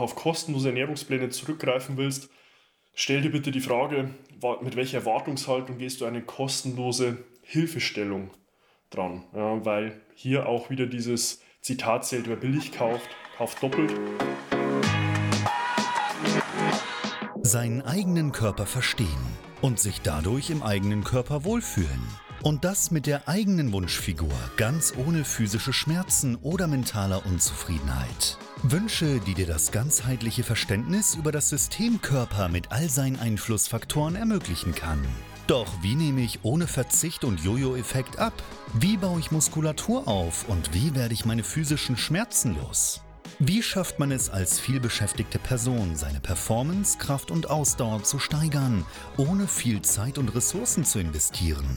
auf kostenlose Ernährungspläne zurückgreifen willst, stell dir bitte die Frage, mit welcher Erwartungshaltung gehst du eine kostenlose Hilfestellung dran? Ja, weil hier auch wieder dieses Zitat zählt, wer billig kauft, kauft doppelt. Seinen eigenen Körper verstehen und sich dadurch im eigenen Körper wohlfühlen. Und das mit der eigenen Wunschfigur, ganz ohne physische Schmerzen oder mentaler Unzufriedenheit. Wünsche, die dir das ganzheitliche Verständnis über das System Körper mit all seinen Einflussfaktoren ermöglichen kann. Doch wie nehme ich ohne Verzicht und Jojo-Effekt ab? Wie baue ich Muskulatur auf und wie werde ich meine physischen Schmerzen los? Wie schafft man es als vielbeschäftigte Person, seine Performance, Kraft und Ausdauer zu steigern, ohne viel Zeit und Ressourcen zu investieren?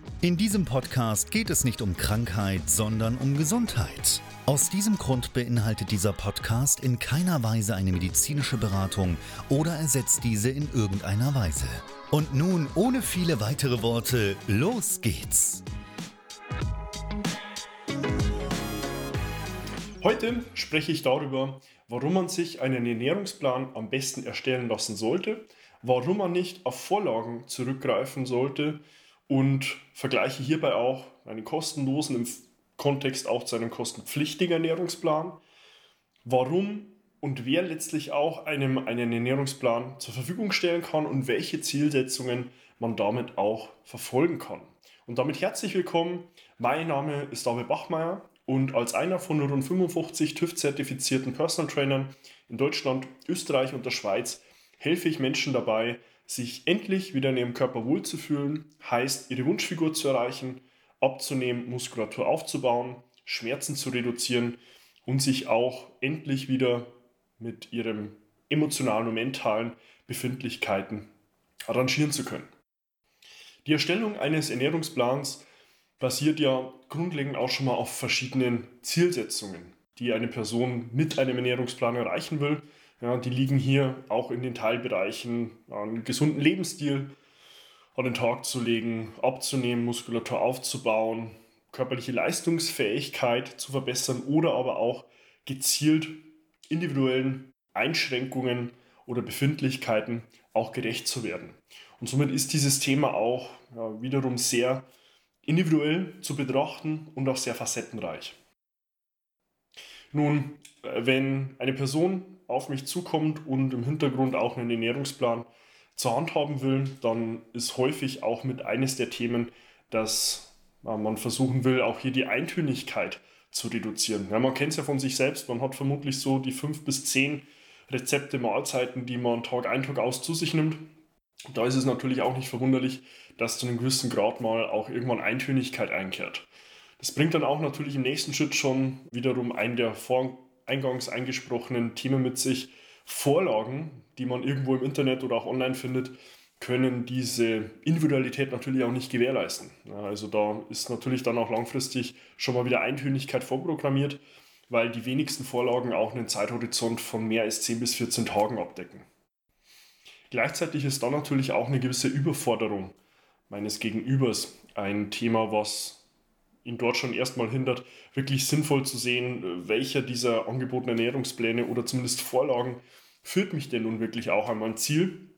In diesem Podcast geht es nicht um Krankheit, sondern um Gesundheit. Aus diesem Grund beinhaltet dieser Podcast in keiner Weise eine medizinische Beratung oder ersetzt diese in irgendeiner Weise. Und nun, ohne viele weitere Worte, los geht's! Heute spreche ich darüber, warum man sich einen Ernährungsplan am besten erstellen lassen sollte, warum man nicht auf Vorlagen zurückgreifen sollte und vergleiche hierbei auch einen kostenlosen im Kontext auch zu einem kostenpflichtigen Ernährungsplan. Warum und wer letztlich auch einem einen Ernährungsplan zur Verfügung stellen kann und welche Zielsetzungen man damit auch verfolgen kann. Und damit herzlich willkommen. Mein Name ist David Bachmeier und als einer von rund 55 TÜV-zertifizierten Personal Trainern in Deutschland, Österreich und der Schweiz helfe ich Menschen dabei, sich endlich wieder in ihrem Körper wohlzufühlen, heißt ihre Wunschfigur zu erreichen abzunehmen, Muskulatur aufzubauen, Schmerzen zu reduzieren und sich auch endlich wieder mit ihren emotionalen und mentalen Befindlichkeiten arrangieren zu können. Die Erstellung eines Ernährungsplans basiert ja grundlegend auch schon mal auf verschiedenen Zielsetzungen, die eine Person mit einem Ernährungsplan erreichen will. Ja, die liegen hier auch in den Teilbereichen einen gesunden Lebensstil, an den Tag zu legen, abzunehmen, Muskulatur aufzubauen, körperliche Leistungsfähigkeit zu verbessern oder aber auch gezielt individuellen Einschränkungen oder Befindlichkeiten auch gerecht zu werden. Und somit ist dieses Thema auch ja, wiederum sehr individuell zu betrachten und auch sehr facettenreich. Nun, äh, wenn eine Person auf mich zukommt und im Hintergrund auch einen Ernährungsplan zur Hand haben will, dann ist häufig auch mit eines der Themen, dass man versuchen will, auch hier die Eintönigkeit zu reduzieren. Ja, man kennt es ja von sich selbst, man hat vermutlich so die fünf bis zehn Rezepte, Mahlzeiten, die man Tag ein, Tag aus zu sich nimmt. Da ist es natürlich auch nicht verwunderlich, dass zu einem gewissen Grad mal auch irgendwann Eintönigkeit einkehrt. Das bringt dann auch natürlich im nächsten Schritt schon wiederum einen der vor eingangs eingesprochenen Themen mit sich, Vorlagen, die man irgendwo im Internet oder auch online findet, können diese Individualität natürlich auch nicht gewährleisten. Also da ist natürlich dann auch langfristig schon mal wieder Eintönigkeit vorprogrammiert, weil die wenigsten Vorlagen auch einen Zeithorizont von mehr als 10 bis 14 Tagen abdecken. Gleichzeitig ist da natürlich auch eine gewisse Überforderung meines Gegenübers ein Thema, was ihn dort schon erstmal hindert, wirklich sinnvoll zu sehen, welcher dieser angebotenen Ernährungspläne oder zumindest Vorlagen führt mich denn nun wirklich auch an mein Ziel,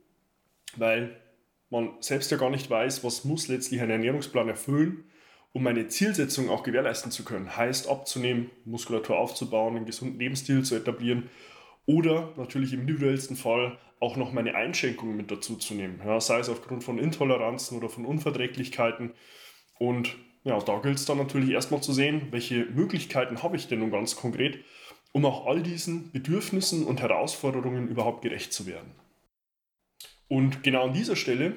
weil man selbst ja gar nicht weiß, was muss letztlich ein Ernährungsplan erfüllen, um meine Zielsetzung auch gewährleisten zu können. Heißt abzunehmen, Muskulatur aufzubauen, einen gesunden Lebensstil zu etablieren oder natürlich im individuellsten Fall auch noch meine Einschränkungen mit dazu zu nehmen. Ja, sei es aufgrund von Intoleranzen oder von Unverträglichkeiten. Und ja, da gilt es dann natürlich erstmal zu sehen, welche Möglichkeiten habe ich denn nun ganz konkret, um auch all diesen Bedürfnissen und Herausforderungen überhaupt gerecht zu werden. Und genau an dieser Stelle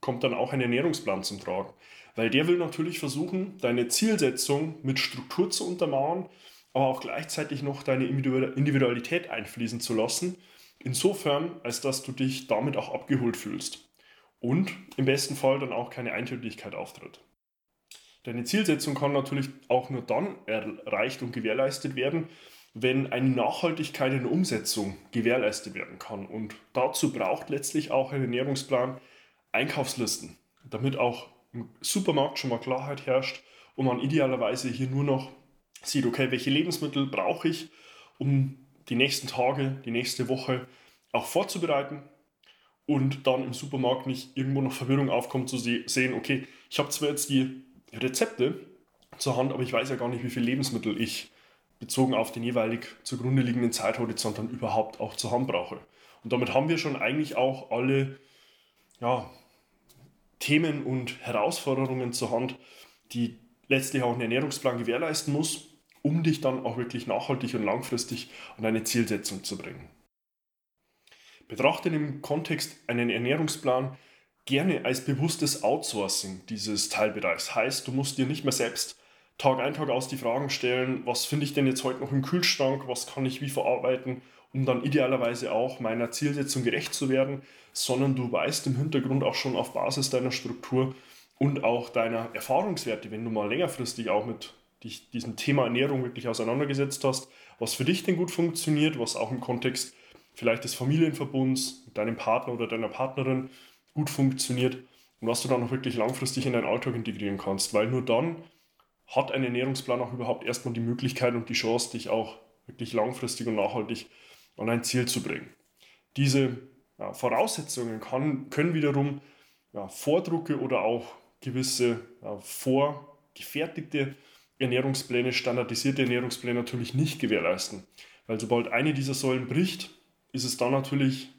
kommt dann auch ein Ernährungsplan zum Tragen, weil der will natürlich versuchen, deine Zielsetzung mit Struktur zu untermauern, aber auch gleichzeitig noch deine Individualität einfließen zu lassen, insofern, als dass du dich damit auch abgeholt fühlst. und im besten Fall dann auch keine Eintönigkeit auftritt. Deine Zielsetzung kann natürlich auch nur dann erreicht und gewährleistet werden, wenn eine Nachhaltigkeit in der Umsetzung gewährleistet werden kann. Und dazu braucht letztlich auch ein Ernährungsplan Einkaufslisten, damit auch im Supermarkt schon mal Klarheit herrscht und man idealerweise hier nur noch sieht, okay, welche Lebensmittel brauche ich, um die nächsten Tage, die nächste Woche auch vorzubereiten und dann im Supermarkt nicht irgendwo noch Verwirrung aufkommt zu sehen, okay, ich habe zwar jetzt die Rezepte zur Hand, aber ich weiß ja gar nicht, wie viele Lebensmittel ich bezogen auf den jeweilig zugrunde liegenden Zeithorizont dann überhaupt auch zur Hand brauche. Und damit haben wir schon eigentlich auch alle ja, Themen und Herausforderungen zur Hand, die letztlich auch ein Ernährungsplan gewährleisten muss, um dich dann auch wirklich nachhaltig und langfristig an eine Zielsetzung zu bringen. Betrachte im Kontext einen Ernährungsplan gerne als bewusstes Outsourcing dieses Teilbereichs. Heißt, du musst dir nicht mehr selbst Tag ein, Tag aus die Fragen stellen, was finde ich denn jetzt heute noch im Kühlschrank, was kann ich wie verarbeiten, um dann idealerweise auch meiner Zielsetzung gerecht zu werden, sondern du weißt im Hintergrund auch schon auf Basis deiner Struktur und auch deiner Erfahrungswerte, wenn du mal längerfristig auch mit dich diesem Thema Ernährung wirklich auseinandergesetzt hast, was für dich denn gut funktioniert, was auch im Kontext vielleicht des Familienverbunds mit deinem Partner oder deiner Partnerin gut funktioniert und was du dann auch wirklich langfristig in deinen Alltag integrieren kannst, weil nur dann hat ein Ernährungsplan auch überhaupt erstmal die Möglichkeit und die Chance, dich auch wirklich langfristig und nachhaltig an ein Ziel zu bringen. Diese ja, Voraussetzungen kann, können wiederum ja, Vordrucke oder auch gewisse ja, vorgefertigte Ernährungspläne, standardisierte Ernährungspläne natürlich nicht gewährleisten. Weil sobald eine dieser Säulen bricht, ist es dann natürlich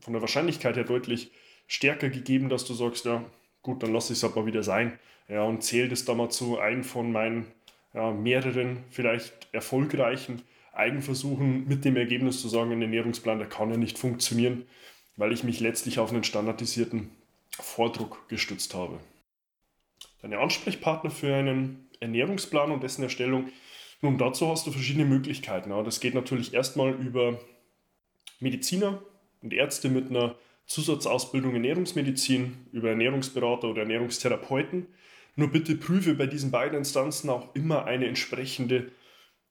von der Wahrscheinlichkeit her deutlich stärker gegeben, dass du sagst, ja gut, dann lasse ich es aber wieder sein. Ja, und zähle das da mal zu einem von meinen ja, mehreren vielleicht erfolgreichen Eigenversuchen mit dem Ergebnis zu sagen, ein Ernährungsplan, der kann ja nicht funktionieren, weil ich mich letztlich auf einen standardisierten Vordruck gestützt habe. Deine Ansprechpartner für einen Ernährungsplan und dessen Erstellung, nun dazu hast du verschiedene Möglichkeiten. Das geht natürlich erstmal über Mediziner und Ärzte mit einer Zusatzausbildung Ernährungsmedizin, über Ernährungsberater oder Ernährungstherapeuten. Nur bitte prüfe bei diesen beiden Instanzen auch immer eine entsprechende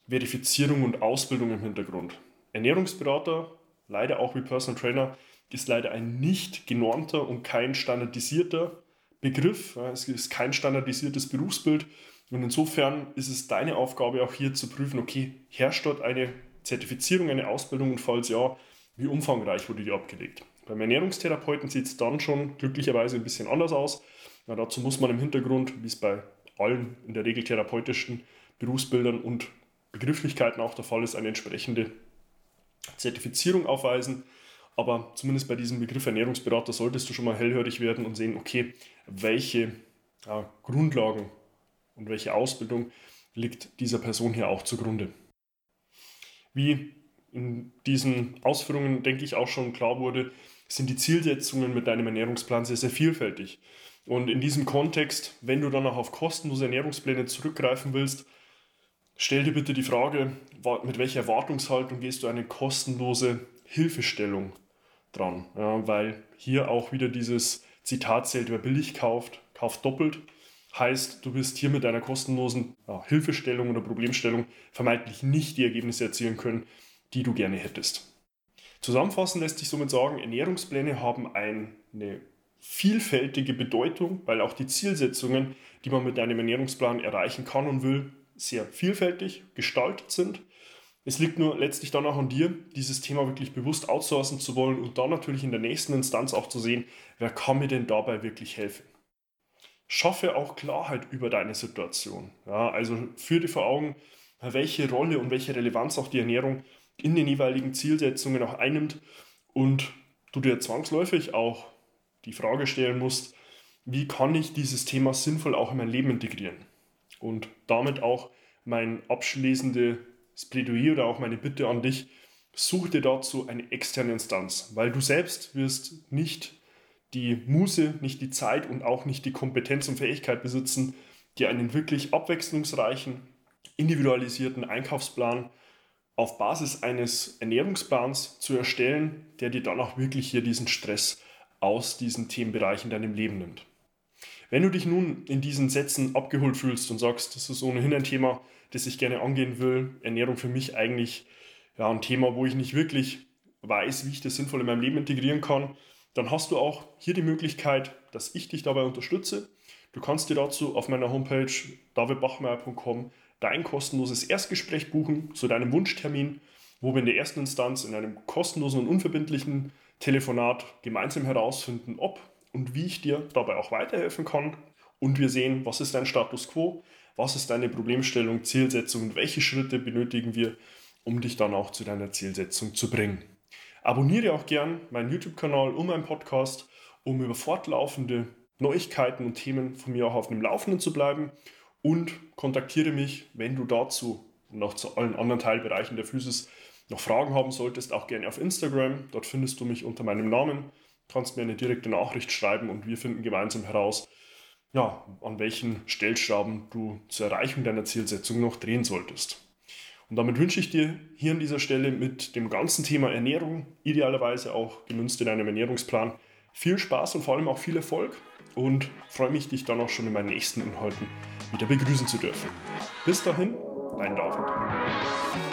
Verifizierung und Ausbildung im Hintergrund. Ernährungsberater, leider auch wie Personal Trainer, ist leider ein nicht genormter und kein standardisierter Begriff. Es ist kein standardisiertes Berufsbild. Und insofern ist es deine Aufgabe auch hier zu prüfen, okay, herrscht dort eine Zertifizierung, eine Ausbildung und falls ja, wie umfangreich wurde die abgelegt. Beim Ernährungstherapeuten sieht es dann schon glücklicherweise ein bisschen anders aus. Ja, dazu muss man im Hintergrund, wie es bei allen in der Regel therapeutischen Berufsbildern und Begrifflichkeiten auch der Fall ist, eine entsprechende Zertifizierung aufweisen. Aber zumindest bei diesem Begriff Ernährungsberater solltest du schon mal hellhörig werden und sehen, okay, welche ja, Grundlagen und welche Ausbildung liegt dieser Person hier auch zugrunde. Wie in diesen Ausführungen, denke ich, auch schon klar wurde, sind die Zielsetzungen mit deinem Ernährungsplan sehr, sehr vielfältig. Und in diesem Kontext, wenn du dann auch auf kostenlose Ernährungspläne zurückgreifen willst, stell dir bitte die Frage, mit welcher Erwartungshaltung gehst du eine kostenlose Hilfestellung dran? Ja, weil hier auch wieder dieses Zitat zählt, wer billig kauft, kauft doppelt. Heißt, du wirst hier mit einer kostenlosen ja, Hilfestellung oder Problemstellung vermeintlich nicht die Ergebnisse erzielen können, die du gerne hättest. Zusammenfassend lässt sich somit sagen, Ernährungspläne haben eine vielfältige Bedeutung, weil auch die Zielsetzungen, die man mit einem Ernährungsplan erreichen kann und will, sehr vielfältig gestaltet sind. Es liegt nur letztlich dann auch an dir, dieses Thema wirklich bewusst outsourcen zu wollen und dann natürlich in der nächsten Instanz auch zu sehen, wer kann mir denn dabei wirklich helfen. Schaffe auch Klarheit über deine Situation. Ja, also führe dir vor Augen, welche Rolle und welche Relevanz auch die Ernährung in den jeweiligen Zielsetzungen auch einnimmt und du dir zwangsläufig auch die Frage stellen musst, wie kann ich dieses Thema sinnvoll auch in mein Leben integrieren? Und damit auch mein abschließendes Plädoyer oder auch meine Bitte an dich, such dir dazu eine externe Instanz, weil du selbst wirst nicht die Muße, nicht die Zeit und auch nicht die Kompetenz und Fähigkeit besitzen, dir einen wirklich abwechslungsreichen, individualisierten Einkaufsplan auf Basis eines Ernährungsplans zu erstellen, der dir dann auch wirklich hier diesen Stress aus diesen Themenbereichen in deinem Leben nimmt. Wenn du dich nun in diesen Sätzen abgeholt fühlst und sagst, das ist ohnehin ein Thema, das ich gerne angehen will, Ernährung für mich eigentlich ja, ein Thema, wo ich nicht wirklich weiß, wie ich das sinnvoll in meinem Leben integrieren kann, dann hast du auch hier die Möglichkeit, dass ich dich dabei unterstütze. Du kannst dir dazu auf meiner Homepage davidbachmeier.com dein kostenloses Erstgespräch buchen zu deinem Wunschtermin, wo wir in der ersten Instanz in einem kostenlosen und unverbindlichen Telefonat gemeinsam herausfinden, ob und wie ich dir dabei auch weiterhelfen kann. Und wir sehen, was ist dein Status quo, was ist deine Problemstellung, Zielsetzung und welche Schritte benötigen wir, um dich dann auch zu deiner Zielsetzung zu bringen. Abonniere auch gern meinen YouTube-Kanal und meinen Podcast, um über fortlaufende Neuigkeiten und Themen von mir auch auf dem Laufenden zu bleiben. Und kontaktiere mich, wenn du dazu und auch zu allen anderen Teilbereichen der Physis noch Fragen haben solltest, auch gerne auf Instagram. Dort findest du mich unter meinem Namen. Kannst mir eine direkte Nachricht schreiben und wir finden gemeinsam heraus, ja, an welchen Stellschrauben du zur Erreichung deiner Zielsetzung noch drehen solltest. Und damit wünsche ich dir hier an dieser Stelle mit dem ganzen Thema Ernährung, idealerweise auch gemünzt in einem Ernährungsplan, viel Spaß und vor allem auch viel Erfolg und freue mich, dich dann auch schon in meinen nächsten Inhalten wieder begrüßen zu dürfen. Bis dahin, dein David.